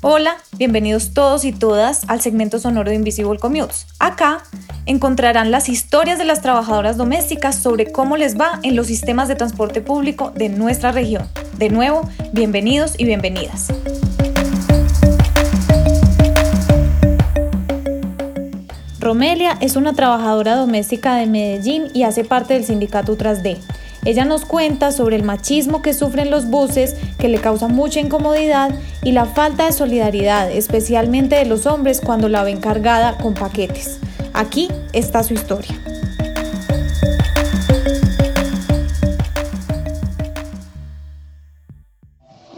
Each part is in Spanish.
Hola, bienvenidos todos y todas al segmento sonoro de Invisible Commutes. Acá encontrarán las historias de las trabajadoras domésticas sobre cómo les va en los sistemas de transporte público de nuestra región. De nuevo, bienvenidos y bienvenidas. Romelia es una trabajadora doméstica de Medellín y hace parte del sindicato Tras D. Ella nos cuenta sobre el machismo que sufren los buses, que le causa mucha incomodidad y la falta de solidaridad, especialmente de los hombres cuando la ven cargada con paquetes. Aquí está su historia.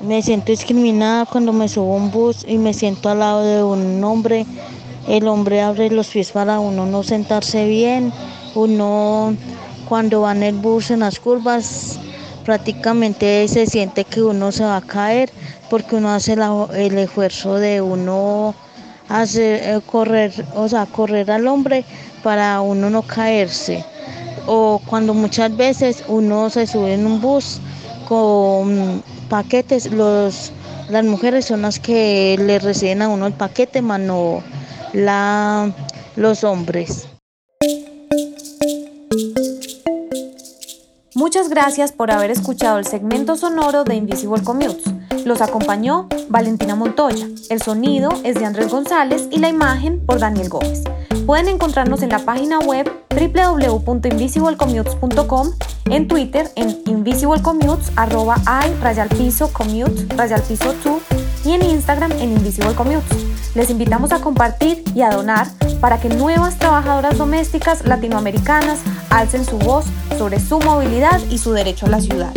Me siento discriminada cuando me subo a un bus y me siento al lado de un hombre. El hombre abre los pies para uno no sentarse bien, uno cuando va en el bus en las curvas prácticamente se siente que uno se va a caer porque uno hace el esfuerzo de uno hacer eh, correr, o sea, correr al hombre para uno no caerse. O cuando muchas veces uno se sube en un bus con paquetes, los, las mujeres son las que le reciben a uno el paquete, mano la, los hombres. Muchas gracias por haber escuchado el segmento sonoro de Invisible Commutes. Los acompañó Valentina Montoya. El sonido es de Andrés González y la imagen por Daniel Gómez. Pueden encontrarnos en la página web www.invisiblecommutes.com, en Twitter en invisiblecommutes, arroba i, rayal piso, commute, piso 2 y en Instagram en Invisible Commutes. Les invitamos a compartir y a donar para que nuevas trabajadoras domésticas latinoamericanas alcen su voz sobre su movilidad y su derecho a la ciudad.